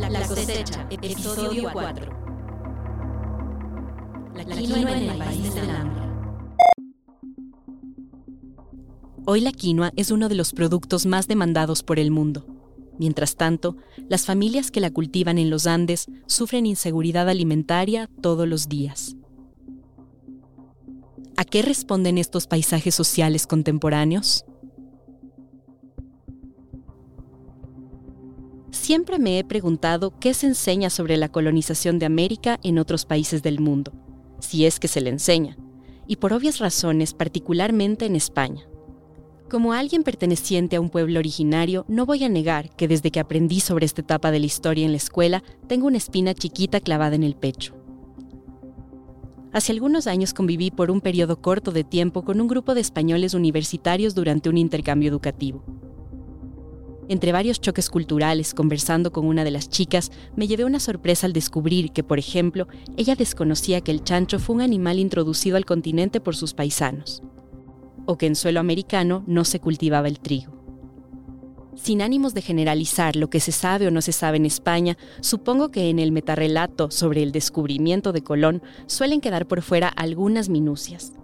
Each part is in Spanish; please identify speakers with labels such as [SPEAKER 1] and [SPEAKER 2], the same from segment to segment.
[SPEAKER 1] La cosecha, episodio 4. La quinoa en el país del hambre.
[SPEAKER 2] Hoy la quinoa es uno de los productos más demandados por el mundo. Mientras tanto, las familias que la cultivan en los Andes sufren inseguridad alimentaria todos los días. ¿A qué responden estos paisajes sociales contemporáneos? Siempre me he preguntado qué se enseña sobre la colonización de América en otros países del mundo, si es que se le enseña, y por obvias razones particularmente en España. Como alguien perteneciente a un pueblo originario, no voy a negar que desde que aprendí sobre esta etapa de la historia en la escuela, tengo una espina chiquita clavada en el pecho. Hace algunos años conviví por un periodo corto de tiempo con un grupo de españoles universitarios durante un intercambio educativo. Entre varios choques culturales, conversando con una de las chicas, me llevé una sorpresa al descubrir que, por ejemplo, ella desconocía que el chancho fue un animal introducido al continente por sus paisanos, o que en suelo americano no se cultivaba el trigo. Sin ánimos de generalizar lo que se sabe o no se sabe en España, supongo que en el metarrelato sobre el descubrimiento de Colón suelen quedar por fuera algunas minucias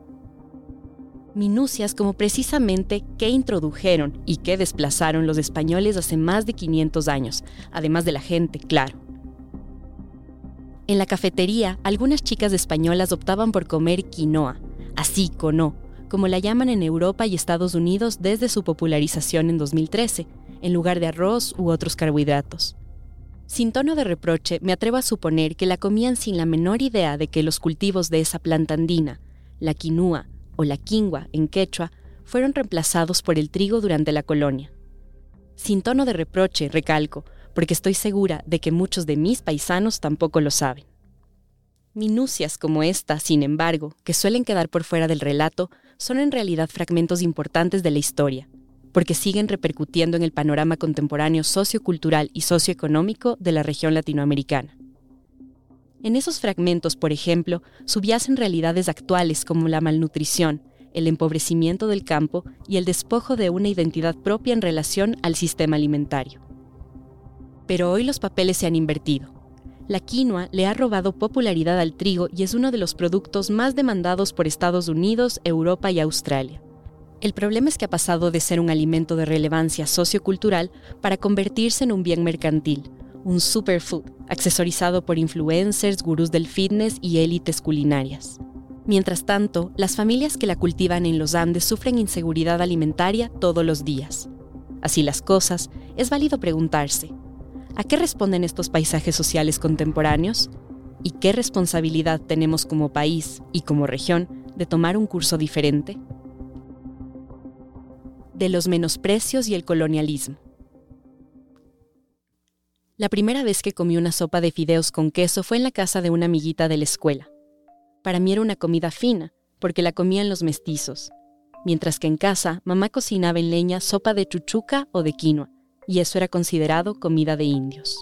[SPEAKER 2] minucias como precisamente qué introdujeron y qué desplazaron los españoles hace más de 500 años, además de la gente, claro. En la cafetería, algunas chicas españolas optaban por comer quinoa, así cono, como la llaman en Europa y Estados Unidos desde su popularización en 2013, en lugar de arroz u otros carbohidratos. Sin tono de reproche, me atrevo a suponer que la comían sin la menor idea de que los cultivos de esa planta andina, la quinua, o la quingua en quechua, fueron reemplazados por el trigo durante la colonia. Sin tono de reproche, recalco, porque estoy segura de que muchos de mis paisanos tampoco lo saben. Minucias como esta, sin embargo, que suelen quedar por fuera del relato, son en realidad fragmentos importantes de la historia, porque siguen repercutiendo en el panorama contemporáneo sociocultural y socioeconómico de la región latinoamericana. En esos fragmentos, por ejemplo, subyacen realidades actuales como la malnutrición, el empobrecimiento del campo y el despojo de una identidad propia en relación al sistema alimentario. Pero hoy los papeles se han invertido. La quinoa le ha robado popularidad al trigo y es uno de los productos más demandados por Estados Unidos, Europa y Australia. El problema es que ha pasado de ser un alimento de relevancia sociocultural para convertirse en un bien mercantil, un superfood, accesorizado por influencers, gurús del fitness y élites culinarias. Mientras tanto, las familias que la cultivan en los Andes sufren inseguridad alimentaria todos los días. Así las cosas, es válido preguntarse, ¿a qué responden estos paisajes sociales contemporáneos? ¿Y qué responsabilidad tenemos como país y como región de tomar un curso diferente? De los menosprecios y el colonialismo. La primera vez que comí una sopa de fideos con queso fue en la casa de una amiguita de la escuela. Para mí era una comida fina, porque la comían los mestizos, mientras que en casa mamá cocinaba en leña sopa de chuchuca o de quinoa, y eso era considerado comida de indios.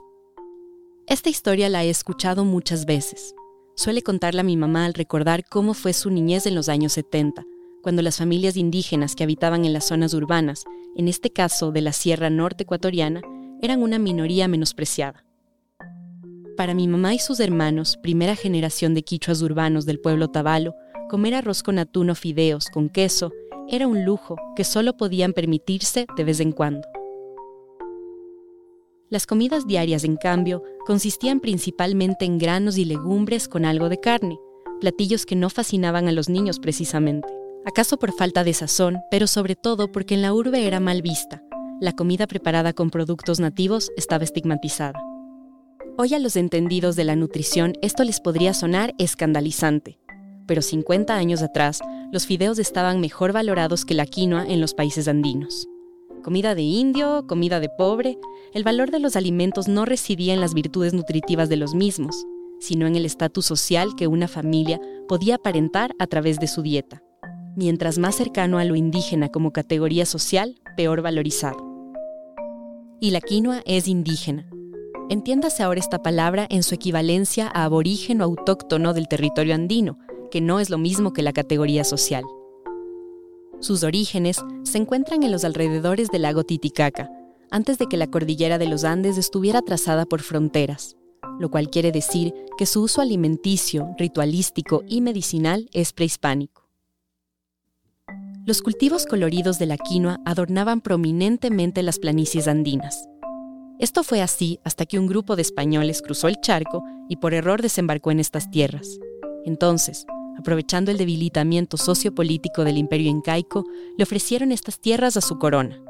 [SPEAKER 2] Esta historia la he escuchado muchas veces. Suele contarla mi mamá al recordar cómo fue su niñez en los años 70, cuando las familias indígenas que habitaban en las zonas urbanas, en este caso de la Sierra Norte ecuatoriana, eran una minoría menospreciada. Para mi mamá y sus hermanos, primera generación de quichuas urbanos del pueblo tabalo, comer arroz con atún o fideos con queso era un lujo que solo podían permitirse de vez en cuando. Las comidas diarias, en cambio, consistían principalmente en granos y legumbres con algo de carne, platillos que no fascinaban a los niños precisamente. Acaso por falta de sazón, pero sobre todo porque en la urbe era mal vista, la comida preparada con productos nativos estaba estigmatizada. Hoy a los entendidos de la nutrición esto les podría sonar escandalizante, pero 50 años atrás los fideos estaban mejor valorados que la quinoa en los países andinos. Comida de indio, comida de pobre, el valor de los alimentos no residía en las virtudes nutritivas de los mismos, sino en el estatus social que una familia podía aparentar a través de su dieta. Mientras más cercano a lo indígena como categoría social, peor valorizado y la quinoa es indígena. Entiéndase ahora esta palabra en su equivalencia a aborigen o autóctono del territorio andino, que no es lo mismo que la categoría social. Sus orígenes se encuentran en los alrededores del lago Titicaca, antes de que la cordillera de los Andes estuviera trazada por fronteras, lo cual quiere decir que su uso alimenticio, ritualístico y medicinal es prehispánico. Los cultivos coloridos de la quinoa adornaban prominentemente las planicies andinas. Esto fue así hasta que un grupo de españoles cruzó el charco y por error desembarcó en estas tierras. Entonces, aprovechando el debilitamiento sociopolítico del imperio incaico, le ofrecieron estas tierras a su corona.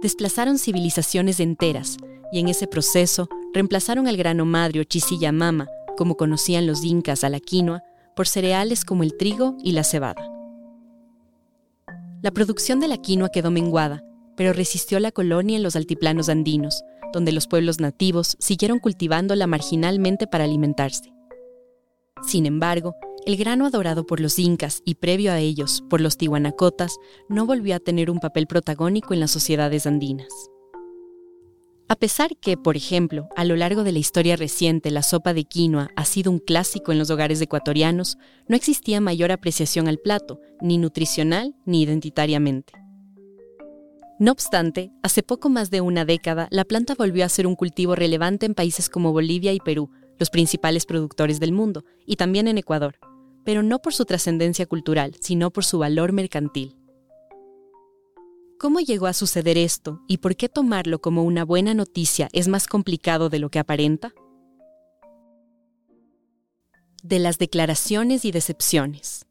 [SPEAKER 2] Desplazaron civilizaciones enteras y en ese proceso reemplazaron al grano madre o chisilla mama, como conocían los incas a la quinoa, por cereales como el trigo y la cebada. La producción de la quinoa quedó menguada, pero resistió la colonia en los altiplanos andinos, donde los pueblos nativos siguieron cultivándola marginalmente para alimentarse. Sin embargo, el grano adorado por los incas y previo a ellos por los tihuanacotas no volvió a tener un papel protagónico en las sociedades andinas. A pesar que, por ejemplo, a lo largo de la historia reciente la sopa de quinoa ha sido un clásico en los hogares ecuatorianos, no existía mayor apreciación al plato, ni nutricional ni identitariamente. No obstante, hace poco más de una década, la planta volvió a ser un cultivo relevante en países como Bolivia y Perú, los principales productores del mundo, y también en Ecuador, pero no por su trascendencia cultural, sino por su valor mercantil. ¿Cómo llegó a suceder esto y por qué tomarlo como una buena noticia es más complicado de lo que aparenta? De las declaraciones y decepciones.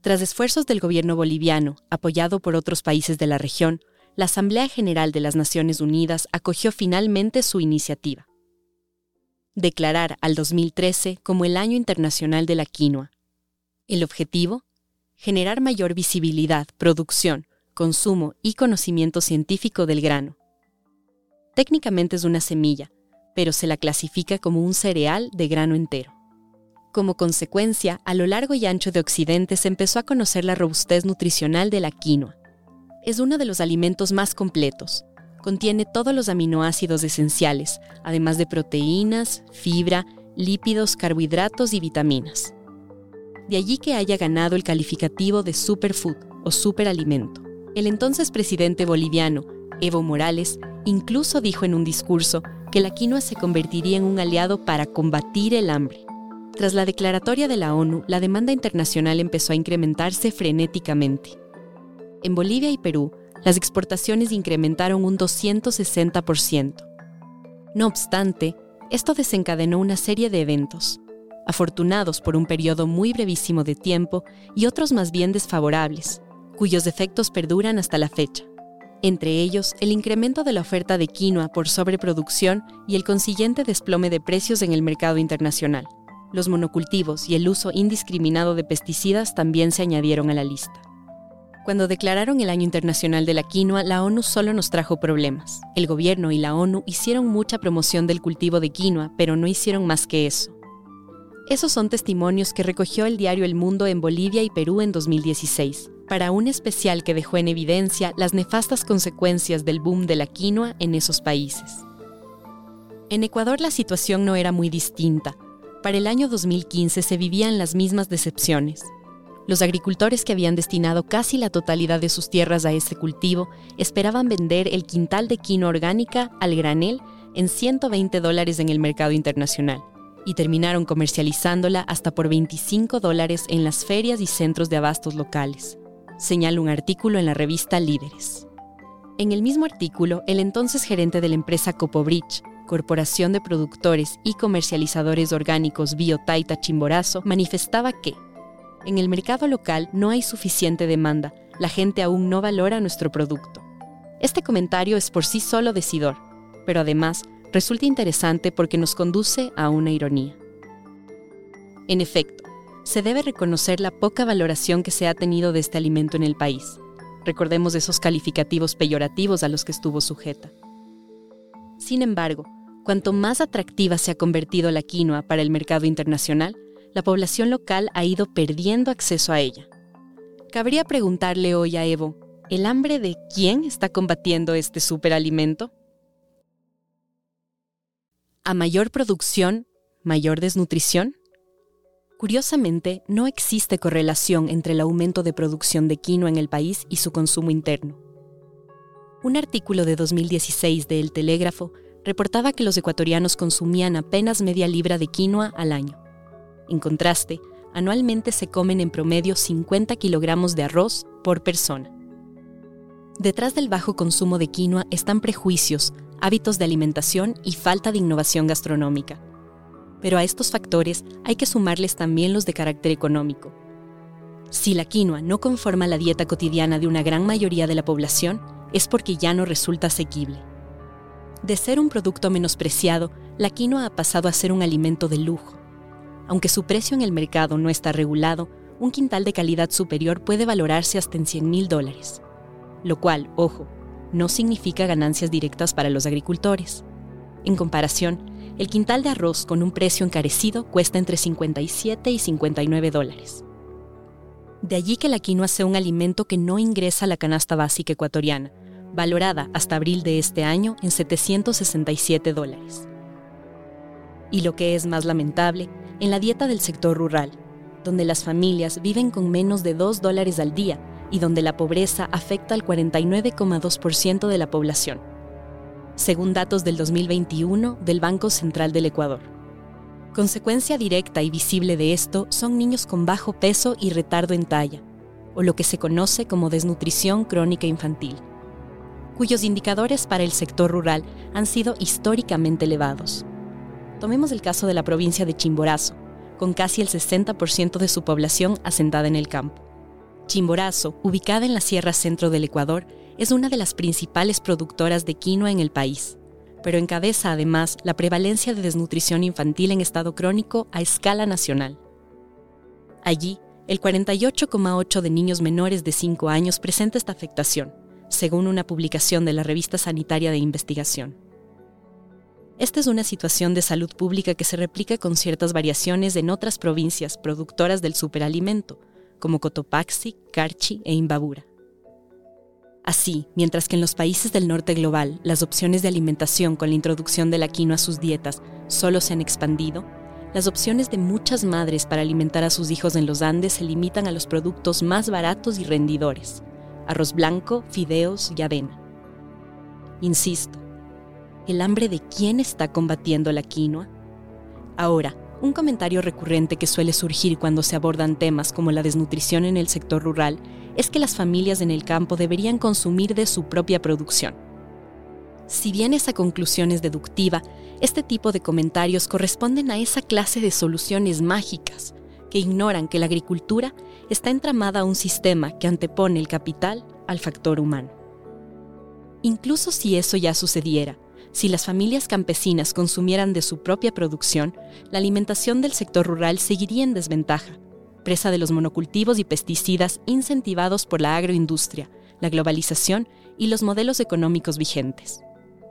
[SPEAKER 2] Tras esfuerzos del gobierno boliviano, apoyado por otros países de la región, la Asamblea General de las Naciones Unidas acogió finalmente su iniciativa. Declarar al 2013 como el Año Internacional de la Quinoa. El objetivo? Generar mayor visibilidad, producción, consumo y conocimiento científico del grano. Técnicamente es una semilla, pero se la clasifica como un cereal de grano entero. Como consecuencia, a lo largo y ancho de Occidente se empezó a conocer la robustez nutricional de la quinoa. Es uno de los alimentos más completos. Contiene todos los aminoácidos esenciales, además de proteínas, fibra, lípidos, carbohidratos y vitaminas. De allí que haya ganado el calificativo de superfood o superalimento. El entonces presidente boliviano, Evo Morales, incluso dijo en un discurso que la quinoa se convertiría en un aliado para combatir el hambre. Tras la declaratoria de la ONU, la demanda internacional empezó a incrementarse frenéticamente. En Bolivia y Perú, las exportaciones incrementaron un 260%. No obstante, esto desencadenó una serie de eventos, afortunados por un periodo muy brevísimo de tiempo y otros más bien desfavorables, cuyos efectos perduran hasta la fecha. Entre ellos, el incremento de la oferta de quinoa por sobreproducción y el consiguiente desplome de precios en el mercado internacional. Los monocultivos y el uso indiscriminado de pesticidas también se añadieron a la lista. Cuando declararon el Año Internacional de la Quinoa, la ONU solo nos trajo problemas. El gobierno y la ONU hicieron mucha promoción del cultivo de quinoa, pero no hicieron más que eso. Esos son testimonios que recogió el diario El Mundo en Bolivia y Perú en 2016 para un especial que dejó en evidencia las nefastas consecuencias del boom de la quinoa en esos países. En Ecuador la situación no era muy distinta. Para el año 2015 se vivían las mismas decepciones. Los agricultores que habían destinado casi la totalidad de sus tierras a este cultivo esperaban vender el quintal de quinoa orgánica al granel en 120 dólares en el mercado internacional y terminaron comercializándola hasta por 25 dólares en las ferias y centros de abastos locales señala un artículo en la revista Líderes. En el mismo artículo, el entonces gerente de la empresa Copobridge, Corporación de Productores y Comercializadores Orgánicos Biotaita Chimborazo, manifestaba que en el mercado local no hay suficiente demanda, la gente aún no valora nuestro producto. Este comentario es por sí solo decidor, pero además resulta interesante porque nos conduce a una ironía. En efecto, se debe reconocer la poca valoración que se ha tenido de este alimento en el país. Recordemos esos calificativos peyorativos a los que estuvo sujeta. Sin embargo, cuanto más atractiva se ha convertido la quinoa para el mercado internacional, la población local ha ido perdiendo acceso a ella. Cabría preguntarle hoy a Evo, ¿el hambre de quién está combatiendo este superalimento? ¿A mayor producción, mayor desnutrición? Curiosamente, no existe correlación entre el aumento de producción de quinoa en el país y su consumo interno. Un artículo de 2016 de El Telégrafo reportaba que los ecuatorianos consumían apenas media libra de quinoa al año. En contraste, anualmente se comen en promedio 50 kilogramos de arroz por persona. Detrás del bajo consumo de quinoa están prejuicios, hábitos de alimentación y falta de innovación gastronómica. Pero a estos factores hay que sumarles también los de carácter económico. Si la quinoa no conforma la dieta cotidiana de una gran mayoría de la población, es porque ya no resulta asequible. De ser un producto menospreciado, la quinoa ha pasado a ser un alimento de lujo. Aunque su precio en el mercado no está regulado, un quintal de calidad superior puede valorarse hasta en 100 mil dólares. Lo cual, ojo, no significa ganancias directas para los agricultores. En comparación, el quintal de arroz con un precio encarecido cuesta entre 57 y 59 dólares. De allí que la quinoa sea un alimento que no ingresa a la canasta básica ecuatoriana, valorada hasta abril de este año en 767 dólares. Y lo que es más lamentable, en la dieta del sector rural, donde las familias viven con menos de 2 dólares al día y donde la pobreza afecta al 49,2% de la población, según datos del 2021 del Banco Central del Ecuador. Consecuencia directa y visible de esto son niños con bajo peso y retardo en talla, o lo que se conoce como desnutrición crónica infantil, cuyos indicadores para el sector rural han sido históricamente elevados. Tomemos el caso de la provincia de Chimborazo, con casi el 60% de su población asentada en el campo. Chimborazo, ubicada en la Sierra Centro del Ecuador, es una de las principales productoras de quinoa en el país, pero encabeza además la prevalencia de desnutrición infantil en estado crónico a escala nacional. Allí, el 48,8 de niños menores de 5 años presenta esta afectación, según una publicación de la revista sanitaria de investigación. Esta es una situación de salud pública que se replica con ciertas variaciones en otras provincias productoras del superalimento, como Cotopaxi, Carchi e Imbabura. Así, mientras que en los países del norte global las opciones de alimentación con la introducción de la quinoa a sus dietas solo se han expandido, las opciones de muchas madres para alimentar a sus hijos en los Andes se limitan a los productos más baratos y rendidores, arroz blanco, fideos y avena. Insisto, ¿el hambre de quién está combatiendo la quinoa? Ahora, un comentario recurrente que suele surgir cuando se abordan temas como la desnutrición en el sector rural es que las familias en el campo deberían consumir de su propia producción. Si bien esa conclusión es deductiva, este tipo de comentarios corresponden a esa clase de soluciones mágicas que ignoran que la agricultura está entramada a un sistema que antepone el capital al factor humano. Incluso si eso ya sucediera, si las familias campesinas consumieran de su propia producción, la alimentación del sector rural seguiría en desventaja, presa de los monocultivos y pesticidas incentivados por la agroindustria, la globalización y los modelos económicos vigentes.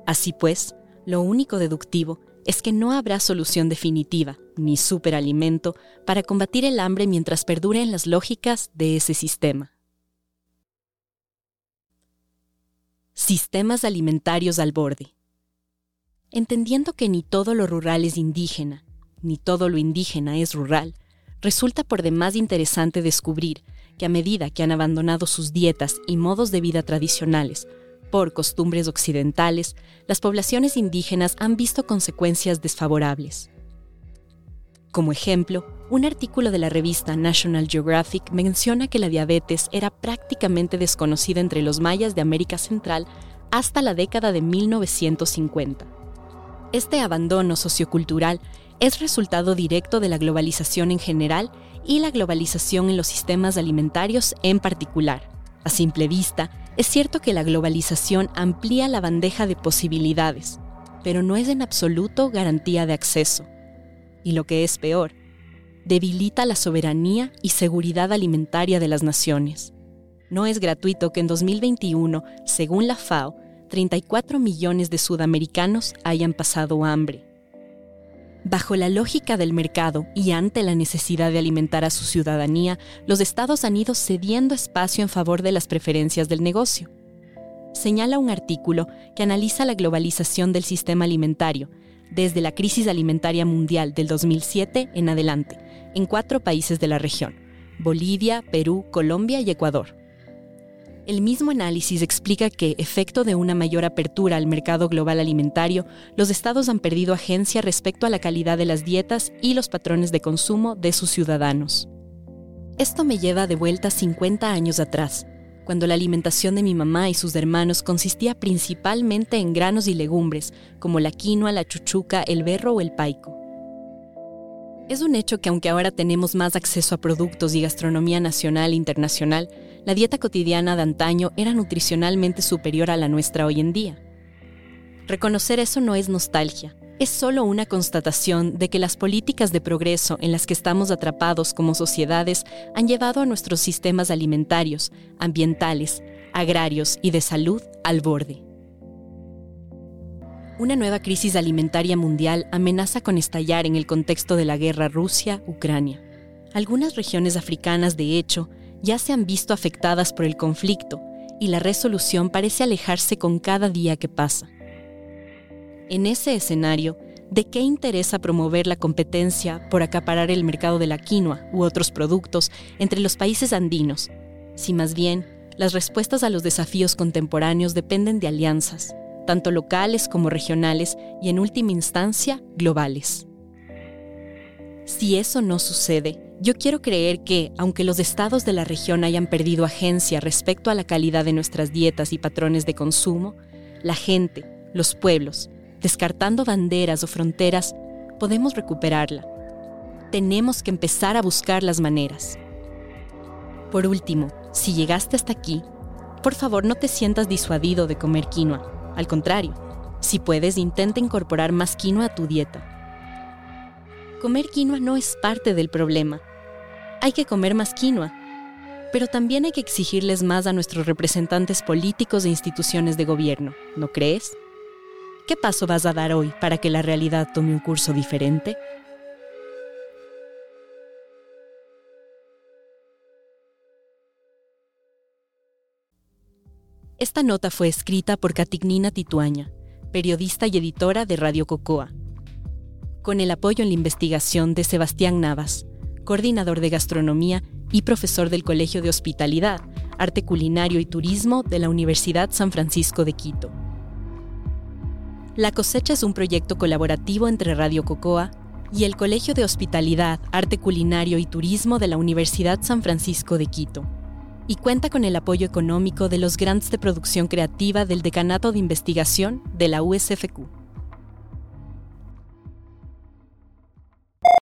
[SPEAKER 2] Así pues, lo único deductivo es que no habrá solución definitiva ni superalimento para combatir el hambre mientras perduren las lógicas de ese sistema. Sistemas alimentarios al borde. Entendiendo que ni todo lo rural es indígena, ni todo lo indígena es rural, resulta por demás interesante descubrir que a medida que han abandonado sus dietas y modos de vida tradicionales por costumbres occidentales, las poblaciones indígenas han visto consecuencias desfavorables. Como ejemplo, un artículo de la revista National Geographic menciona que la diabetes era prácticamente desconocida entre los mayas de América Central hasta la década de 1950. Este abandono sociocultural es resultado directo de la globalización en general y la globalización en los sistemas alimentarios en particular. A simple vista, es cierto que la globalización amplía la bandeja de posibilidades, pero no es en absoluto garantía de acceso. Y lo que es peor, debilita la soberanía y seguridad alimentaria de las naciones. No es gratuito que en 2021, según la FAO, 34 millones de sudamericanos hayan pasado hambre. Bajo la lógica del mercado y ante la necesidad de alimentar a su ciudadanía, los estados han ido cediendo espacio en favor de las preferencias del negocio. Señala un artículo que analiza la globalización del sistema alimentario desde la crisis alimentaria mundial del 2007 en adelante, en cuatro países de la región, Bolivia, Perú, Colombia y Ecuador El mismo análisis explica que, efecto de una mayor apertura al mercado global alimentario, los estados han perdido agencia respecto a la calidad de las dietas y los patrones de consumo de sus ciudadanos. Esto me lleva de vuelta 50 años atrás, cuando la alimentación de mi mamá y sus hermanos consistía principalmente en granos y legumbres, como la quinoa, la chuchuca, el berro o el paico. Es un hecho que aunque ahora tenemos más acceso a productos y gastronomía nacional e internacional, la dieta cotidiana de antaño era nutricionalmente superior a la nuestra hoy en día. Reconocer eso no es nostalgia, es solo una constatación de que las políticas de progreso en las que estamos atrapados como sociedades han llevado a nuestros sistemas alimentarios, ambientales, agrarios y de salud al borde. Una nueva crisis alimentaria mundial amenaza con estallar en el contexto de la guerra Rusia-Ucrania. Algunas regiones africanas, de hecho, ya se han visto afectadas por el conflicto y la resolución parece alejarse con cada día que pasa. En ese escenario, ¿de qué interesa promover la competencia por acaparar el mercado de la quinoa u otros productos entre los países andinos, si más bien las respuestas a los desafíos contemporáneos dependen de alianzas, tanto locales como regionales y en última instancia globales. Si eso no sucede, yo quiero creer que, aunque los estados de la región hayan perdido agencia respecto a la calidad de nuestras dietas y patrones de consumo, la gente, los pueblos, descartando banderas o fronteras, podemos recuperarla. Tenemos que empezar a buscar las maneras. Por último, si llegaste hasta aquí, por favor no te sientas disuadido de comer quinoa. Al contrario, si puedes, intenta incorporar más quinoa a tu dieta. Comer quinoa no es parte del problema. Hay que comer más quinoa, pero también hay que exigirles más a nuestros representantes políticos e instituciones de gobierno, ¿no crees? ¿Qué paso vas a dar hoy para que la realidad tome un curso diferente? Esta nota fue escrita por Catignina Tituaña, periodista y editora de Radio Cocoa, con el apoyo en la investigación de Sebastián Navas, coordinador de gastronomía y profesor del Colegio de Hospitalidad, Arte Culinario y Turismo de la Universidad San Francisco de Quito. La cosecha es un proyecto colaborativo entre Radio Cocoa y el Colegio de Hospitalidad, Arte Culinario y Turismo de la Universidad San Francisco de Quito y cuenta con el apoyo económico de los grants de producción creativa del Decanato de Investigación de la USFQ.